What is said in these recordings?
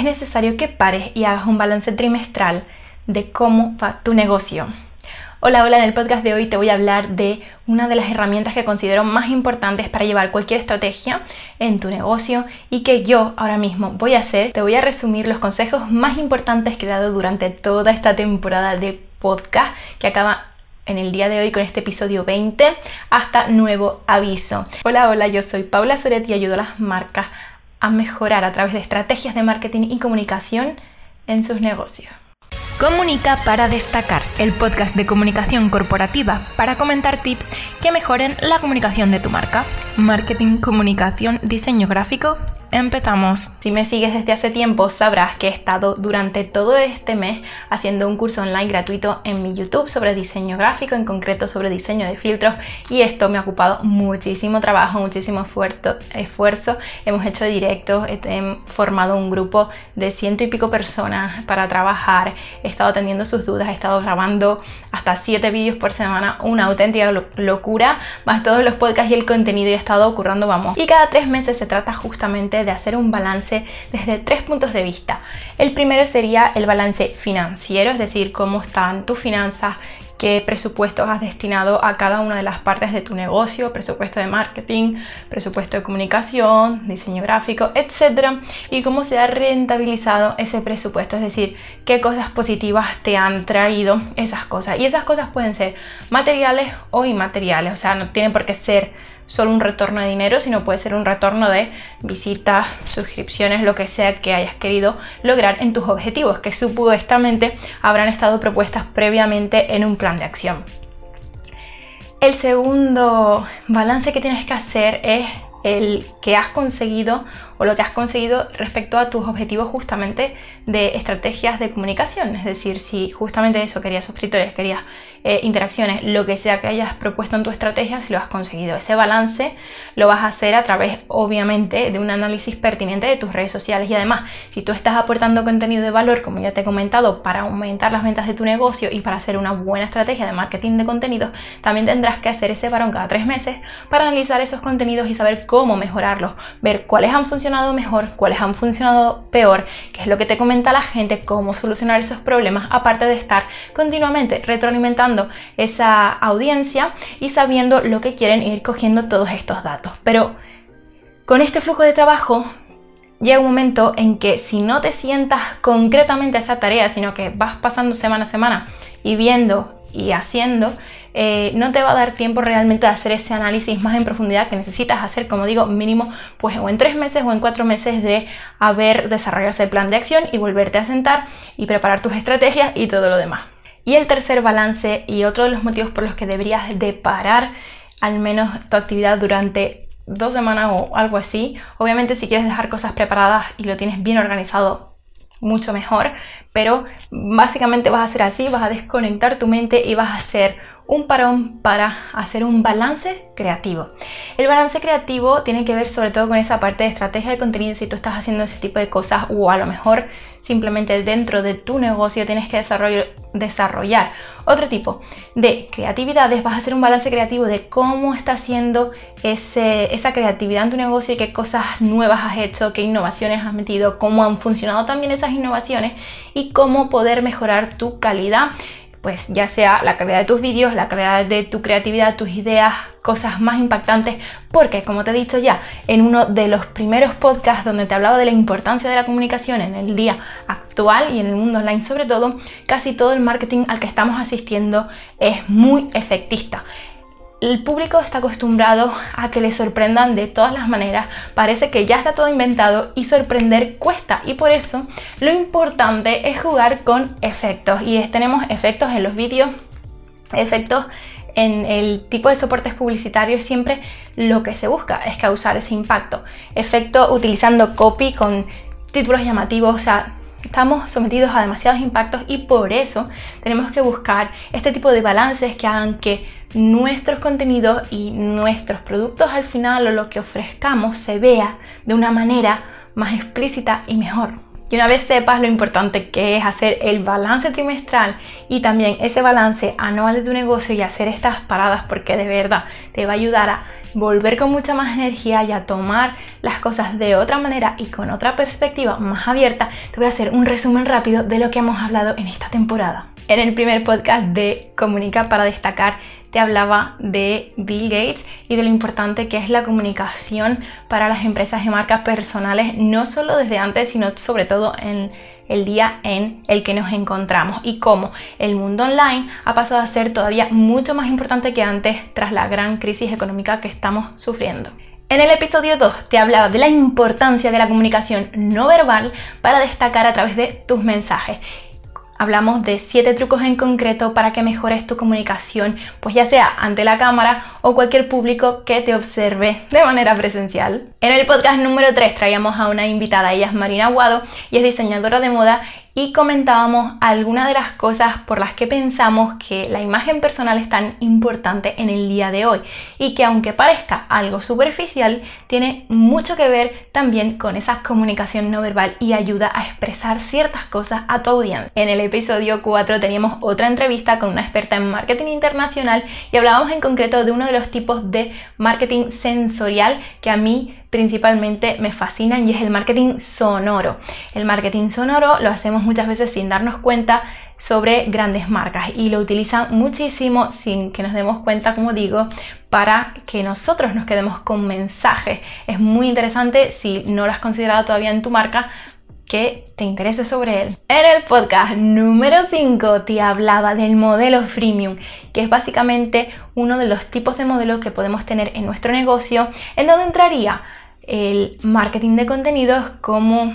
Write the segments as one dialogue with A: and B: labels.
A: es necesario que pares y hagas un balance trimestral de cómo va tu negocio. Hola, hola, en el podcast de hoy te voy a hablar de una de las herramientas que considero más importantes para llevar cualquier estrategia en tu negocio y que yo ahora mismo voy a hacer. Te voy a resumir los consejos más importantes que he dado durante toda esta temporada de podcast que acaba en el día de hoy con este episodio 20 hasta nuevo aviso. Hola, hola, yo soy Paula Soret y ayudo a las marcas a mejorar a través de estrategias de marketing y comunicación en sus negocios.
B: Comunica para destacar, el podcast de comunicación corporativa para comentar tips que mejoren la comunicación de tu marca. Marketing, comunicación, diseño gráfico Empezamos.
A: Si me sigues desde hace tiempo, sabrás que he estado durante todo este mes haciendo un curso online gratuito en mi YouTube sobre diseño gráfico, en concreto sobre diseño de filtros, y esto me ha ocupado muchísimo trabajo, muchísimo esfuerzo. Hemos hecho directos, he formado un grupo de ciento y pico personas para trabajar, he estado atendiendo sus dudas, he estado grabando hasta siete vídeos por semana, una auténtica locura, más todos los podcasts y el contenido y he estado currando, vamos. Y cada tres meses se trata justamente de hacer un balance desde tres puntos de vista. El primero sería el balance financiero, es decir, cómo están tus finanzas, qué presupuestos has destinado a cada una de las partes de tu negocio, presupuesto de marketing, presupuesto de comunicación, diseño gráfico, etc. Y cómo se ha rentabilizado ese presupuesto, es decir, qué cosas positivas te han traído esas cosas. Y esas cosas pueden ser materiales o inmateriales, o sea, no tienen por qué ser solo un retorno de dinero, sino puede ser un retorno de visitas, suscripciones, lo que sea que hayas querido lograr en tus objetivos, que supuestamente habrán estado propuestas previamente en un plan de acción. El segundo balance que tienes que hacer es el que has conseguido o lo que has conseguido respecto a tus objetivos justamente de estrategias de comunicación. Es decir, si justamente eso querías suscriptores, querías eh, interacciones, lo que sea que hayas propuesto en tu estrategia, si lo has conseguido. Ese balance lo vas a hacer a través, obviamente, de un análisis pertinente de tus redes sociales y además, si tú estás aportando contenido de valor, como ya te he comentado, para aumentar las ventas de tu negocio y para hacer una buena estrategia de marketing de contenidos, también tendrás que hacer ese varón cada tres meses para analizar esos contenidos y saber cómo mejorarlos, ver cuáles han funcionado mejor, cuáles han funcionado peor, qué es lo que te comenta la gente, cómo solucionar esos problemas, aparte de estar continuamente retroalimentando esa audiencia y sabiendo lo que quieren ir cogiendo todos estos datos. Pero con este flujo de trabajo llega un momento en que si no te sientas concretamente a esa tarea, sino que vas pasando semana a semana y viendo y haciendo, eh, no te va a dar tiempo realmente de hacer ese análisis más en profundidad que necesitas hacer, como digo, mínimo pues o en tres meses o en cuatro meses de haber desarrollado ese plan de acción y volverte a sentar y preparar tus estrategias y todo lo demás. Y el tercer balance y otro de los motivos por los que deberías de parar al menos tu actividad durante dos semanas o algo así. Obviamente si quieres dejar cosas preparadas y lo tienes bien organizado, mucho mejor. Pero básicamente vas a hacer así, vas a desconectar tu mente y vas a hacer un parón para hacer un balance creativo. El balance creativo tiene que ver sobre todo con esa parte de estrategia de contenido si tú estás haciendo ese tipo de cosas o a lo mejor simplemente dentro de tu negocio tienes que desarrollar, otro tipo de creatividades, vas a hacer un balance creativo de cómo está haciendo esa creatividad en tu negocio y qué cosas nuevas has hecho, qué innovaciones has metido, cómo han funcionado también esas innovaciones y cómo poder mejorar tu calidad pues ya sea la calidad de tus vídeos, la calidad de tu creatividad, tus ideas, cosas más impactantes, porque como te he dicho ya, en uno de los primeros podcasts donde te hablaba de la importancia de la comunicación en el día actual y en el mundo online sobre todo, casi todo el marketing al que estamos asistiendo es muy efectista el público está acostumbrado a que le sorprendan de todas las maneras, parece que ya está todo inventado y sorprender cuesta. Y por eso lo importante es jugar con efectos. Y tenemos efectos en los vídeos, efectos en el tipo de soportes publicitarios siempre lo que se busca es causar ese impacto. Efecto utilizando copy con títulos llamativos, o sea, estamos sometidos a demasiados impactos y por eso tenemos que buscar este tipo de balances que hagan que nuestros contenidos y nuestros productos al final o lo que ofrezcamos se vea de una manera más explícita y mejor. Y una vez sepas lo importante que es hacer el balance trimestral y también ese balance anual de tu negocio y hacer estas paradas porque de verdad te va a ayudar a volver con mucha más energía y a tomar las cosas de otra manera y con otra perspectiva más abierta, te voy a hacer un resumen rápido de lo que hemos hablado en esta temporada. En el primer podcast de Comunica para destacar te hablaba de Bill Gates y de lo importante que es la comunicación para las empresas y marcas personales, no solo desde antes, sino sobre todo en el día en el que nos encontramos y cómo el mundo online ha pasado a ser todavía mucho más importante que antes tras la gran crisis económica que estamos sufriendo. En el episodio 2 te hablaba de la importancia de la comunicación no verbal para destacar a través de tus mensajes hablamos de 7 trucos en concreto para que mejores tu comunicación, pues ya sea ante la cámara o cualquier público que te observe de manera presencial. En el podcast número 3 traíamos a una invitada, ella es Marina Aguado y es diseñadora de moda y comentábamos algunas de las cosas por las que pensamos que la imagen personal es tan importante en el día de hoy y que aunque parezca algo superficial, tiene mucho que ver también con esa comunicación no verbal y ayuda a expresar ciertas cosas a tu audiencia. En el episodio 4 teníamos otra entrevista con una experta en marketing internacional y hablábamos en concreto de uno de los tipos de marketing sensorial que a mí principalmente me fascinan y es el marketing sonoro. El marketing sonoro lo hacemos muchas veces sin darnos cuenta sobre grandes marcas y lo utilizan muchísimo sin que nos demos cuenta, como digo, para que nosotros nos quedemos con mensajes. Es muy interesante si no lo has considerado todavía en tu marca que te interese sobre él. En el podcast número 5 te hablaba del modelo freemium, que es básicamente uno de los tipos de modelos que podemos tener en nuestro negocio, en donde entraría el marketing de contenidos como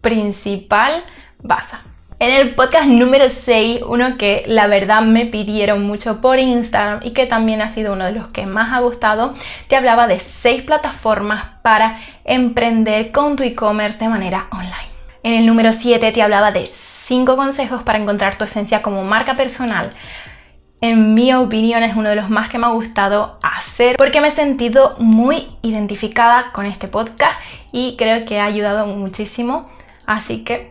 A: principal base. En el podcast número 6, uno que la verdad me pidieron mucho por Instagram y que también ha sido uno de los que más ha gustado, te hablaba de 6 plataformas para emprender con tu e-commerce de manera online. En el número 7 te hablaba de 5 consejos para encontrar tu esencia como marca personal en mi opinión es uno de los más que me ha gustado hacer porque me he sentido muy identificada con este podcast y creo que ha ayudado muchísimo. Así que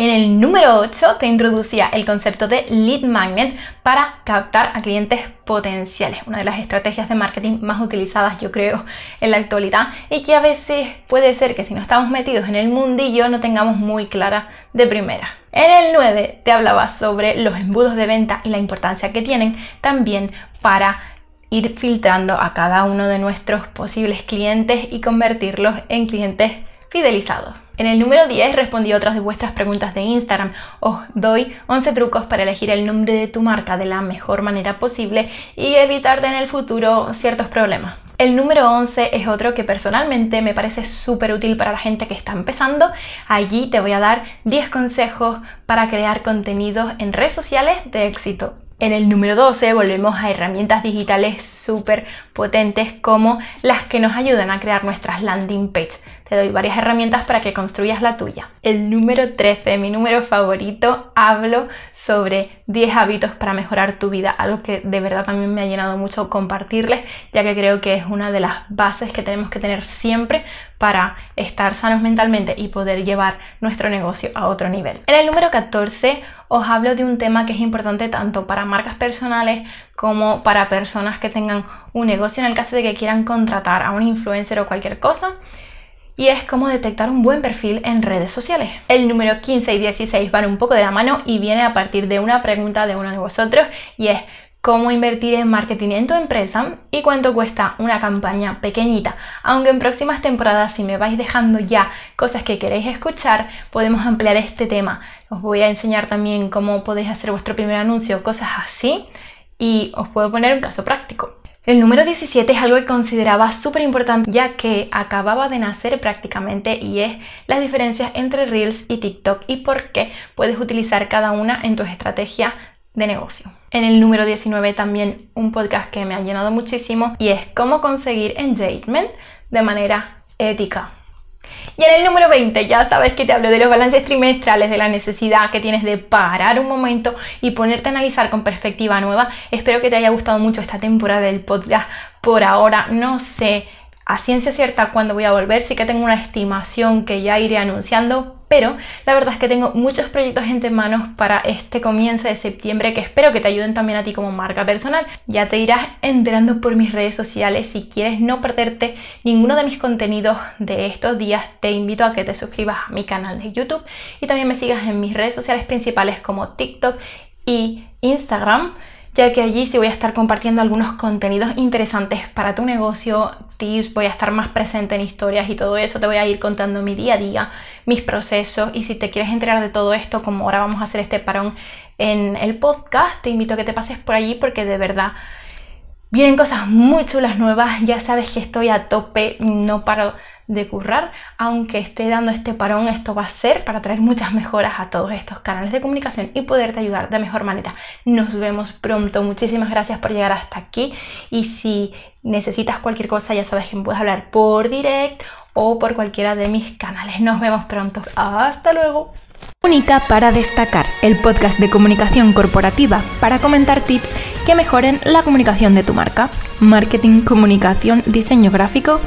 A: en el número 8 te introducía el concepto de lead magnet para captar a clientes potenciales, una de las estrategias de marketing más utilizadas yo creo en la actualidad y que a veces puede ser que si no estamos metidos en el mundillo no tengamos muy clara de primera. En el 9 te hablaba sobre los embudos de venta y la importancia que tienen también para ir filtrando a cada uno de nuestros posibles clientes y convertirlos en clientes fidelizados. En el número 10 respondí otras de vuestras preguntas de Instagram. Os doy 11 trucos para elegir el nombre de tu marca de la mejor manera posible y evitarte en el futuro ciertos problemas. El número 11 es otro que personalmente me parece súper útil para la gente que está empezando. Allí te voy a dar 10 consejos para crear contenidos en redes sociales de éxito. En el número 12 volvemos a herramientas digitales súper potentes como las que nos ayudan a crear nuestras landing pages. Te doy varias herramientas para que construyas la tuya. El número 13, mi número favorito, hablo sobre 10 hábitos para mejorar tu vida, algo que de verdad también me ha llenado mucho compartirles, ya que creo que es una de las bases que tenemos que tener siempre para estar sanos mentalmente y poder llevar nuestro negocio a otro nivel. En el número 14 os hablo de un tema que es importante tanto para marcas personales como para personas que tengan un negocio en el caso de que quieran contratar a un influencer o cualquier cosa y es cómo detectar un buen perfil en redes sociales. El número 15 y 16 van un poco de la mano y viene a partir de una pregunta de uno de vosotros y es cómo invertir en marketing en tu empresa y cuánto cuesta una campaña pequeñita. Aunque en próximas temporadas, si me vais dejando ya cosas que queréis escuchar, podemos ampliar este tema. Os voy a enseñar también cómo podéis hacer vuestro primer anuncio, cosas así, y os puedo poner un caso práctico. El número 17 es algo que consideraba súper importante ya que acababa de nacer prácticamente y es las diferencias entre Reels y TikTok y por qué puedes utilizar cada una en tu estrategia de negocio. En el número 19 también un podcast que me ha llenado muchísimo y es cómo conseguir engagement de manera ética. Y en el número 20 ya sabes que te hablo de los balances trimestrales, de la necesidad que tienes de parar un momento y ponerte a analizar con perspectiva nueva. Espero que te haya gustado mucho esta temporada del podcast. Por ahora no sé a ciencia cierta cuándo voy a volver, sí que tengo una estimación que ya iré anunciando, pero la verdad es que tengo muchos proyectos en manos para este comienzo de septiembre que espero que te ayuden también a ti como marca personal. Ya te irás enterando por mis redes sociales. Si quieres no perderte ninguno de mis contenidos de estos días, te invito a que te suscribas a mi canal de YouTube y también me sigas en mis redes sociales principales como TikTok y Instagram ya que allí sí voy a estar compartiendo algunos contenidos interesantes para tu negocio, tips, voy a estar más presente en historias y todo eso, te voy a ir contando mi día a día, mis procesos y si te quieres enterar de todo esto, como ahora vamos a hacer este parón en el podcast, te invito a que te pases por allí porque de verdad vienen cosas muy chulas nuevas, ya sabes que estoy a tope, no paro de currar, aunque esté dando este parón, esto va a ser para traer muchas mejoras a todos estos canales de comunicación y poderte ayudar de mejor manera. Nos vemos pronto, muchísimas gracias por llegar hasta aquí y si necesitas cualquier cosa ya sabes que me puedes hablar por direct o por cualquiera de mis canales. Nos vemos pronto, hasta luego.
B: Única para destacar, el podcast de comunicación corporativa para comentar tips que mejoren la comunicación de tu marca. Marketing, comunicación, diseño gráfico